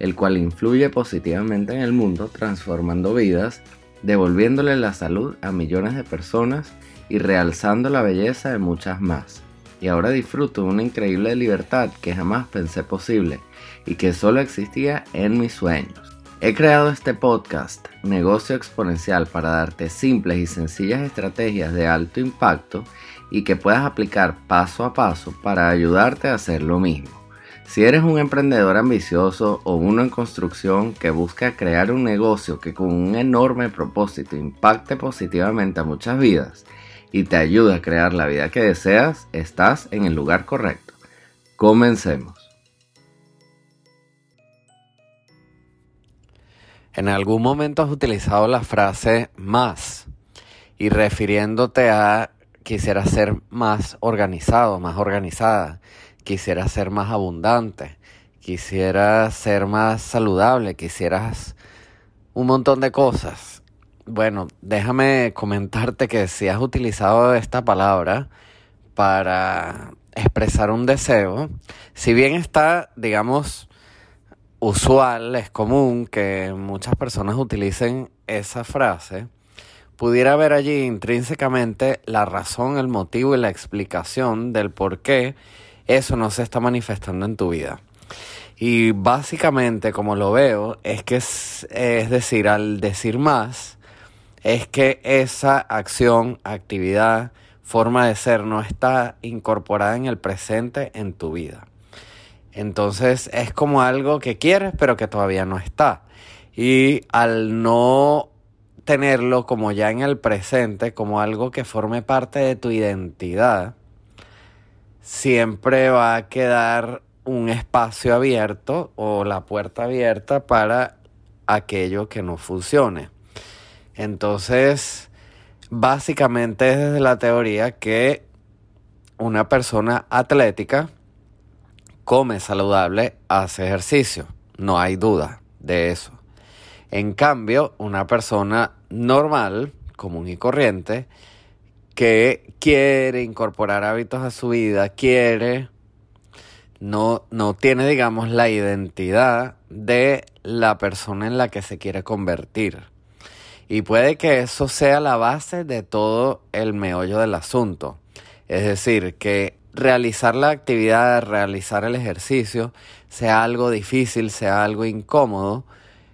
el cual influye positivamente en el mundo, transformando vidas, devolviéndole la salud a millones de personas y realzando la belleza de muchas más. Y ahora disfruto de una increíble libertad que jamás pensé posible y que solo existía en mis sueños. He creado este podcast, Negocio Exponencial, para darte simples y sencillas estrategias de alto impacto y que puedas aplicar paso a paso para ayudarte a hacer lo mismo. Si eres un emprendedor ambicioso o uno en construcción que busca crear un negocio que con un enorme propósito impacte positivamente a muchas vidas y te ayude a crear la vida que deseas, estás en el lugar correcto. Comencemos. En algún momento has utilizado la frase más y refiriéndote a quisiera ser más organizado, más organizada quisiera ser más abundante, quisiera ser más saludable, quisieras un montón de cosas. Bueno, déjame comentarte que si has utilizado esta palabra para expresar un deseo, si bien está, digamos, usual, es común que muchas personas utilicen esa frase, pudiera haber allí intrínsecamente la razón, el motivo y la explicación del por qué eso no se está manifestando en tu vida. Y básicamente, como lo veo, es que es, decir, al decir más, es que esa acción, actividad, forma de ser no está incorporada en el presente en tu vida. Entonces es como algo que quieres pero que todavía no está. Y al no tenerlo como ya en el presente, como algo que forme parte de tu identidad, siempre va a quedar un espacio abierto o la puerta abierta para aquello que no funcione. Entonces, básicamente es desde la teoría que una persona atlética come saludable, hace ejercicio. No hay duda de eso. En cambio, una persona normal, común y corriente, que quiere incorporar hábitos a su vida, quiere, no, no tiene, digamos, la identidad de la persona en la que se quiere convertir. Y puede que eso sea la base de todo el meollo del asunto. Es decir, que realizar la actividad, realizar el ejercicio, sea algo difícil, sea algo incómodo,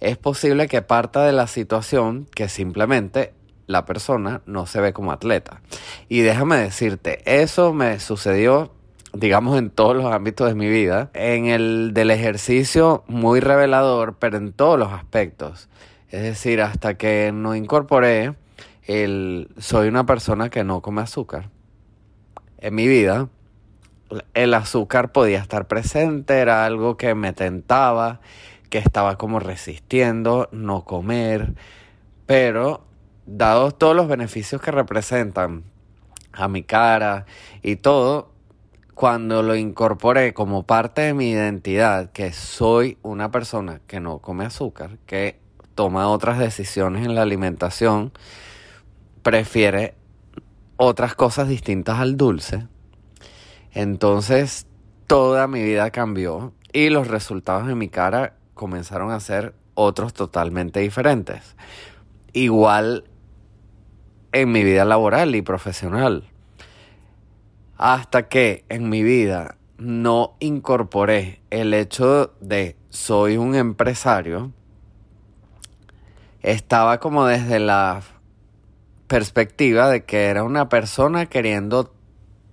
es posible que parta de la situación que simplemente la persona no se ve como atleta. Y déjame decirte, eso me sucedió, digamos, en todos los ámbitos de mi vida. En el del ejercicio, muy revelador, pero en todos los aspectos. Es decir, hasta que no incorporé el soy una persona que no come azúcar. En mi vida, el azúcar podía estar presente, era algo que me tentaba, que estaba como resistiendo no comer, pero dados todos los beneficios que representan a mi cara y todo, cuando lo incorporé como parte de mi identidad, que soy una persona que no come azúcar, que toma otras decisiones en la alimentación, prefiere otras cosas distintas al dulce, entonces toda mi vida cambió y los resultados de mi cara comenzaron a ser otros totalmente diferentes. Igual en mi vida laboral y profesional. Hasta que en mi vida no incorporé el hecho de soy un empresario, estaba como desde la perspectiva de que era una persona queriendo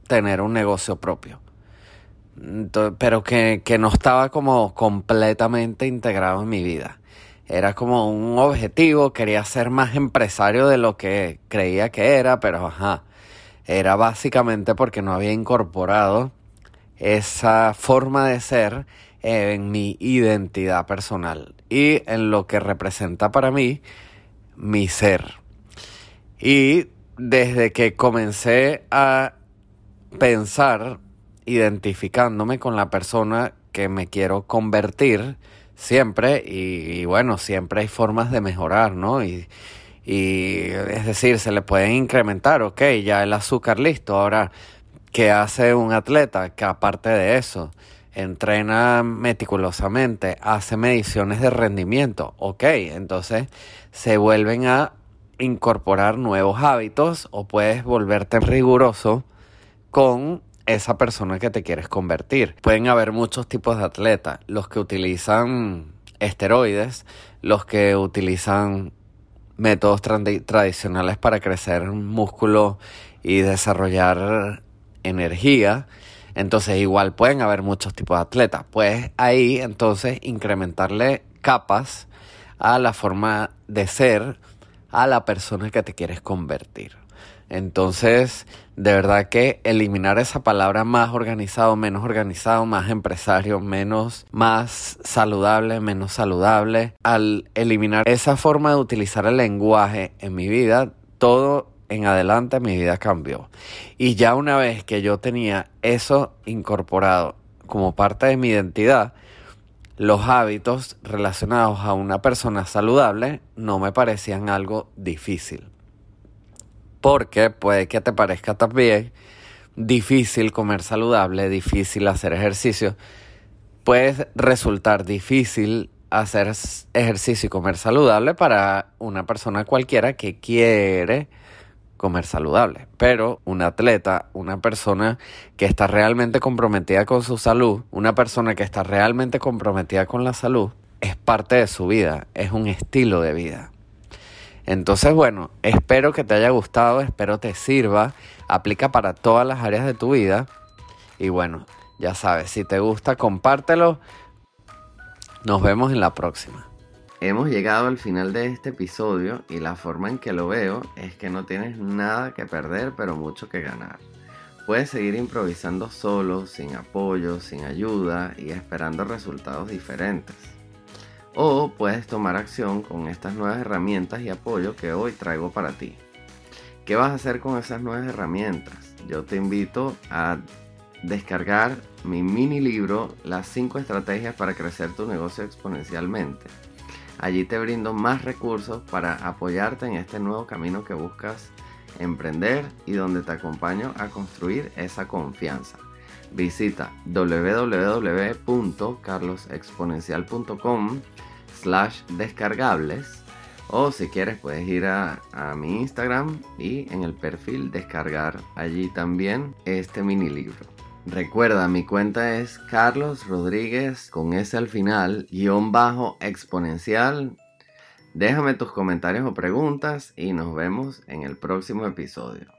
tener un negocio propio. pero que, que no estaba como completamente integrado en mi vida. Era como un objetivo, quería ser más empresario de lo que creía que era, pero ajá, era básicamente porque no había incorporado esa forma de ser en mi identidad personal y en lo que representa para mí mi ser. Y desde que comencé a pensar, identificándome con la persona que me quiero convertir, siempre, y, bueno, siempre hay formas de mejorar, ¿no? Y, y es decir, se le pueden incrementar, ok, ya el azúcar listo, ahora, ¿qué hace un atleta? Que aparte de eso, entrena meticulosamente, hace mediciones de rendimiento, ok, entonces se vuelven a incorporar nuevos hábitos o puedes volverte riguroso con esa persona que te quieres convertir. Pueden haber muchos tipos de atletas, los que utilizan esteroides, los que utilizan métodos tradicionales para crecer músculo y desarrollar energía. Entonces igual pueden haber muchos tipos de atletas. Puedes ahí entonces incrementarle capas a la forma de ser a la persona que te quieres convertir. Entonces, de verdad que eliminar esa palabra más organizado, menos organizado, más empresario, menos, más saludable, menos saludable, al eliminar esa forma de utilizar el lenguaje en mi vida, todo en adelante mi vida cambió. Y ya una vez que yo tenía eso incorporado como parte de mi identidad, los hábitos relacionados a una persona saludable no me parecían algo difícil. Porque puede que te parezca también difícil comer saludable, difícil hacer ejercicio. Puede resultar difícil hacer ejercicio y comer saludable para una persona cualquiera que quiere comer saludable. Pero un atleta, una persona que está realmente comprometida con su salud, una persona que está realmente comprometida con la salud, es parte de su vida, es un estilo de vida. Entonces, bueno, espero que te haya gustado, espero te sirva, aplica para todas las áreas de tu vida. Y bueno, ya sabes, si te gusta, compártelo. Nos vemos en la próxima. Hemos llegado al final de este episodio y la forma en que lo veo es que no tienes nada que perder pero mucho que ganar. Puedes seguir improvisando solo, sin apoyo, sin ayuda y esperando resultados diferentes. O puedes tomar acción con estas nuevas herramientas y apoyo que hoy traigo para ti. ¿Qué vas a hacer con esas nuevas herramientas? Yo te invito a descargar mi mini libro Las 5 estrategias para crecer tu negocio exponencialmente Allí te brindo más recursos para apoyarte en este nuevo camino que buscas emprender y donde te acompaño a construir esa confianza. Visita www.carlosexponencial.com slash descargables o si quieres puedes ir a, a, mi Instagram y en el perfil descargar allí también este mini libro. Recuerda, mi cuenta es Carlos Rodríguez con S al final, guion bajo exponencial. Déjame tus comentarios o preguntas y nos vemos en el próximo episodio.